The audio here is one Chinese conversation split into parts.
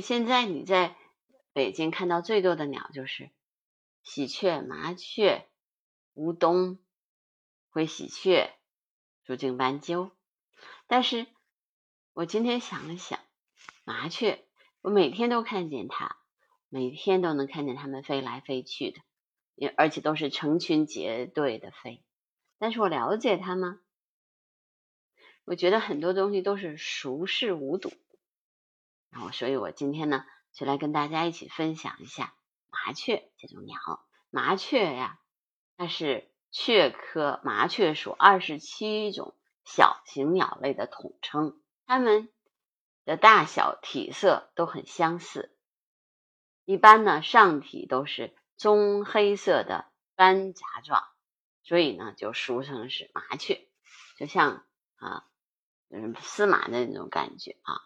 现在你在北京看到最多的鸟就是喜鹊、麻雀、乌冬、灰喜鹊、竹颈斑鸠。但是我今天想了想，麻雀，我每天都看见它，每天都能看见它们飞来飞去的，也而且都是成群结队的飞。但是我了解它吗？我觉得很多东西都是熟视无睹。然后，所以我今天呢，就来跟大家一起分享一下麻雀这种鸟。麻雀呀，它是雀科麻雀属二十七种。小型鸟类的统称，它们的大小、体色都很相似。一般呢，上体都是棕黑色的斑杂状，所以呢，就俗称是麻雀，就像啊，就是司马的那种感觉啊。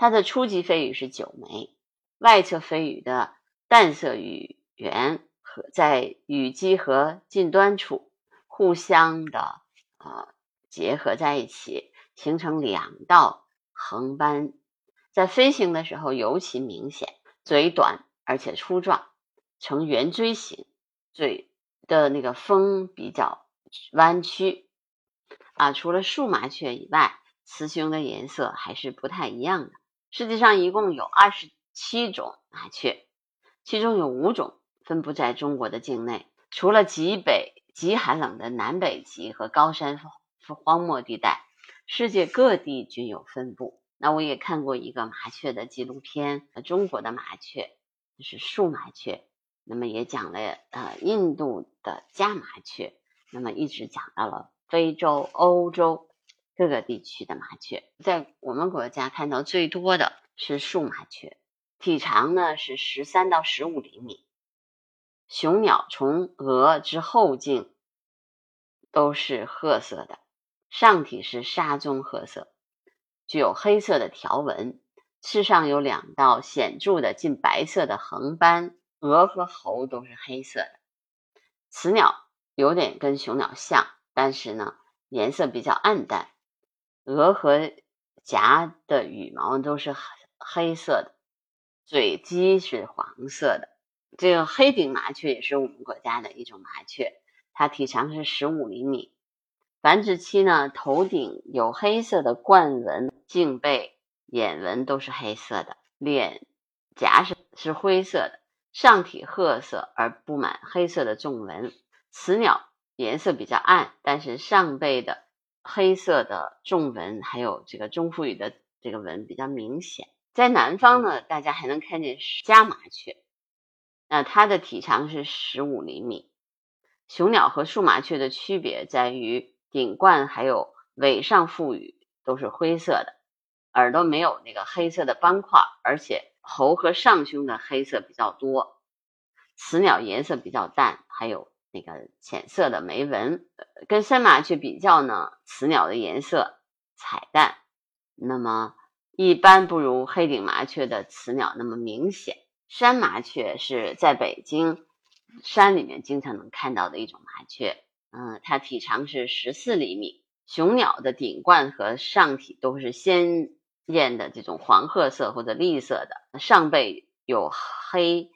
它的初级飞羽是九枚，外侧飞羽的淡色羽缘和在羽基和近端处互相的啊。结合在一起，形成两道横斑，在飞行的时候尤其明显。嘴短而且粗壮，呈圆锥形，嘴的那个峰比较弯曲。啊，除了树麻雀以外，雌雄的颜色还是不太一样的。世界上一共有二十七种麻雀，其中有五种分布在中国的境内，除了极北极寒冷的南北极和高山。荒漠地带，世界各地均有分布。那我也看过一个麻雀的纪录片，中国的麻雀就是树麻雀。那么也讲了呃印度的家麻雀，那么一直讲到了非洲、欧洲各个地区的麻雀。在我们国家看到最多的是树麻雀，体长呢是十三到十五厘米。雄鸟从额至后颈都是褐色的。上体是沙棕褐色，具有黑色的条纹，翅上有两道显著的近白色的横斑，额和喉都是黑色的。雌鸟有点跟雄鸟像，但是呢颜色比较暗淡，鹅和颊的羽毛都是黑色的，嘴基是黄色的。这个黑顶麻雀也是我们国家的一种麻雀，它体长是十五厘米。繁殖期呢，头顶有黑色的冠纹，颈背、眼纹都是黑色的，脸颊是是灰色的，上体褐色而布满黑色的纵纹。雌鸟颜色比较暗，但是上背的黑色的纵纹还有这个中腹羽的这个纹比较明显。在南方呢，大家还能看见家麻雀，那它的体长是十五厘米。雄鸟和树麻雀的区别在于。顶冠还有尾上腹羽都是灰色的，耳朵没有那个黑色的斑块，而且喉和上胸的黑色比较多。雌鸟颜色比较淡，还有那个浅色的眉纹。跟山麻雀比较呢，雌鸟的颜色彩淡，那么一般不如黑顶麻雀的雌鸟那么明显。山麻雀是在北京山里面经常能看到的一种麻雀。嗯，它体长是十四厘米。雄鸟的顶冠和上体都是鲜艳的这种黄褐色或者栗色的，上背有黑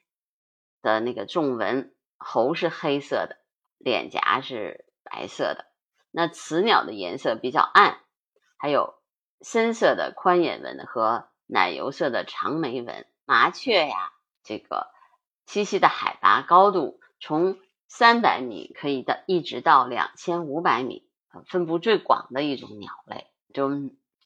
的那个纵纹，喉是黑色的，脸颊是白色的。那雌鸟的颜色比较暗，还有深色的宽眼纹和奶油色的长眉纹。麻雀呀，这个栖息的海拔高度从。三百米可以到一直到两千五百米，分布最广的一种鸟类。就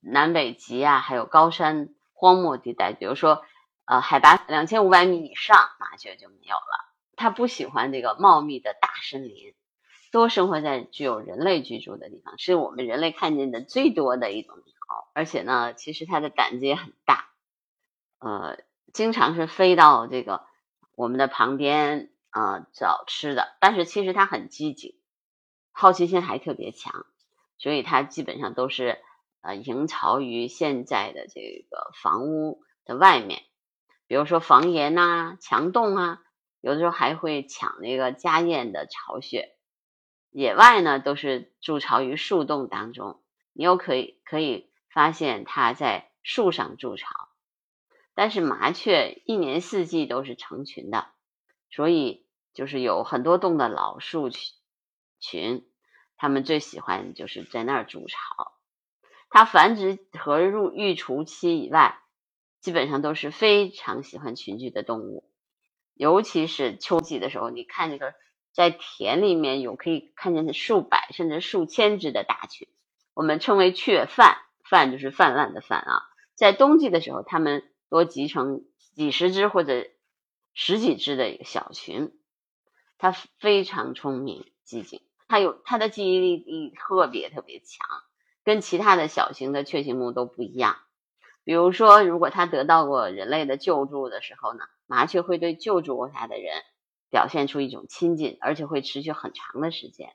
南北极啊，还有高山荒漠地带，比如说呃海拔两千五百米以上，麻雀就没有了。它不喜欢这个茂密的大森林，多生活在具有人类居住的地方，是我们人类看见的最多的一种鸟。而且呢，其实它的胆子也很大，呃，经常是飞到这个我们的旁边。啊，找吃的，但是其实它很机警，好奇心还特别强，所以它基本上都是呃营巢于现在的这个房屋的外面，比如说房檐呐、墙洞啊，有的时候还会抢那个家燕的巢穴。野外呢，都是筑巢于树洞当中，你又可以可以发现它在树上筑巢。但是麻雀一年四季都是成群的，所以就是有很多栋的老树群，它们最喜欢就是在那儿筑巢。它繁殖和入育雏期以外，基本上都是非常喜欢群居的动物，尤其是秋季的时候，你看这个在田里面有可以看见数百甚至数千只的大群，我们称为雀泛，泛就是泛滥的泛啊。在冬季的时候，它们多集成几十只或者十几只的一个小群，它非常聪明机警，它有它的记忆力特别特别强。跟其他的小型的雀形目都不一样，比如说，如果它得到过人类的救助的时候呢，麻雀会对救助过它的人表现出一种亲近，而且会持续很长的时间。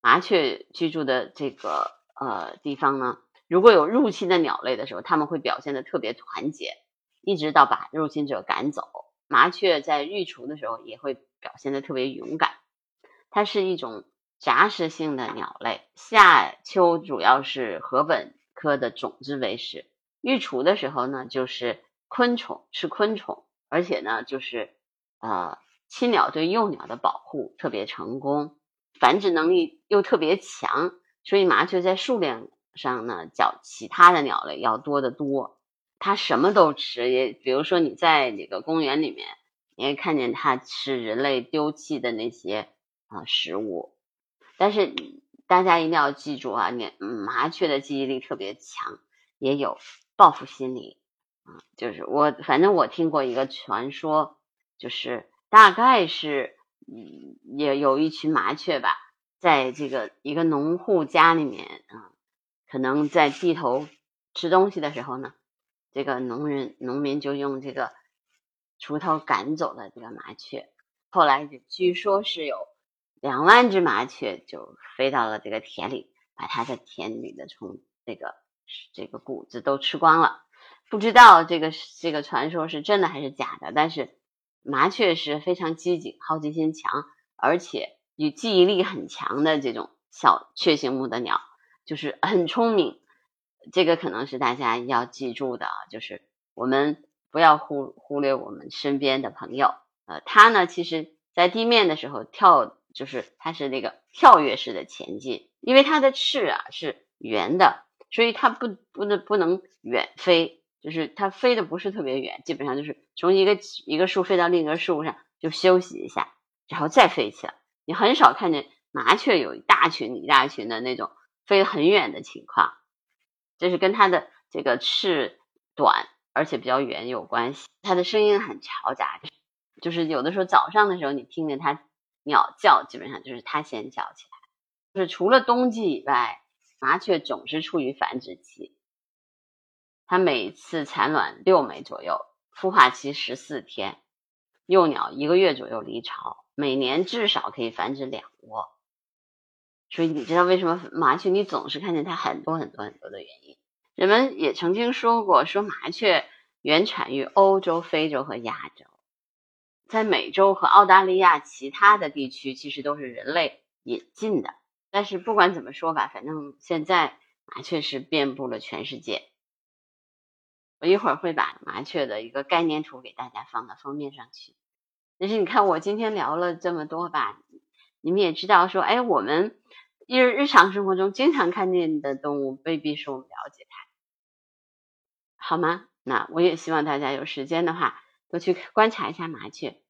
麻雀居住的这个呃地方呢，如果有入侵的鸟类的时候，它们会表现的特别团结，一直到把入侵者赶走。麻雀在育雏的时候也会表现的特别勇敢，它是一种。杂食性的鸟类，夏秋主要是禾本科的种子为食。育雏的时候呢，就是昆虫，吃昆虫，而且呢，就是呃，亲鸟对幼鸟的保护特别成功，繁殖能力又特别强，所以麻雀在数量上呢，较其他的鸟类要多得多。它什么都吃，也比如说你在那个公园里面，你也看见它吃人类丢弃的那些啊食物。但是大家一定要记住啊，你麻雀的记忆力特别强，也有报复心理啊。就是我反正我听过一个传说，就是大概是嗯也有一群麻雀吧，在这个一个农户家里面啊，可能在地头吃东西的时候呢，这个农人农民就用这个锄头赶走了这个麻雀，后来就据说是有。两万只麻雀就飞到了这个田里，把它的田里的虫这个这个谷子都吃光了。不知道这个这个传说是真的还是假的，但是麻雀是非常机警、好奇心强，而且与记忆力很强的这种小雀形目的鸟，就是很聪明。这个可能是大家要记住的啊，就是我们不要忽忽略我们身边的朋友。呃，它呢，其实在地面的时候跳。就是它是那个跳跃式的前进，因为它的翅啊是圆的，所以它不不能不能远飞，就是它飞的不是特别远，基本上就是从一个一个树飞到另一个树上就休息一下，然后再飞起来。你很少看见麻雀有一大群一大群的那种飞很远的情况，这是跟它的这个翅短而且比较圆有关系。它的声音很嘈杂，就是有的时候早上的时候你听见它。鸟叫基本上就是它先叫起来，就是除了冬季以外，麻雀总是处于繁殖期。它每次产卵六枚左右，孵化期十四天，幼鸟一个月左右离巢，每年至少可以繁殖两窝。所以你知道为什么麻雀你总是看见它很多很多很多的原因？人们也曾经说过，说麻雀原产于欧洲、非洲和亚洲。在美洲和澳大利亚其他的地区，其实都是人类引进的。但是不管怎么说吧，反正现在麻雀是遍布了全世界。我一会儿会把麻雀的一个概念图给大家放到封面上去。但是你看，我今天聊了这么多吧，你们也知道说，哎，我们日日常生活中经常看见的动物，未必是我们了解它，好吗？那我也希望大家有时间的话。多去观察一下麻雀，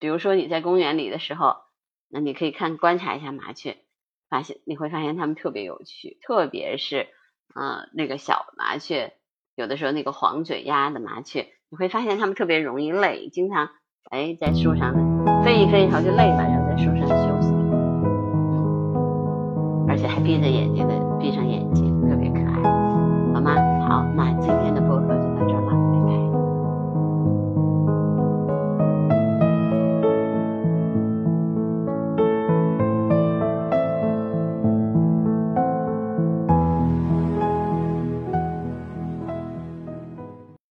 比如说你在公园里的时候，那你可以看观察一下麻雀，发现你会发现它们特别有趣，特别是嗯那个小麻雀，有的时候那个黄嘴鸭的麻雀，你会发现它们特别容易累，经常哎在树上飞一飞，然后就累了，然后在树上休息，而且还闭着眼睛的闭上眼睛。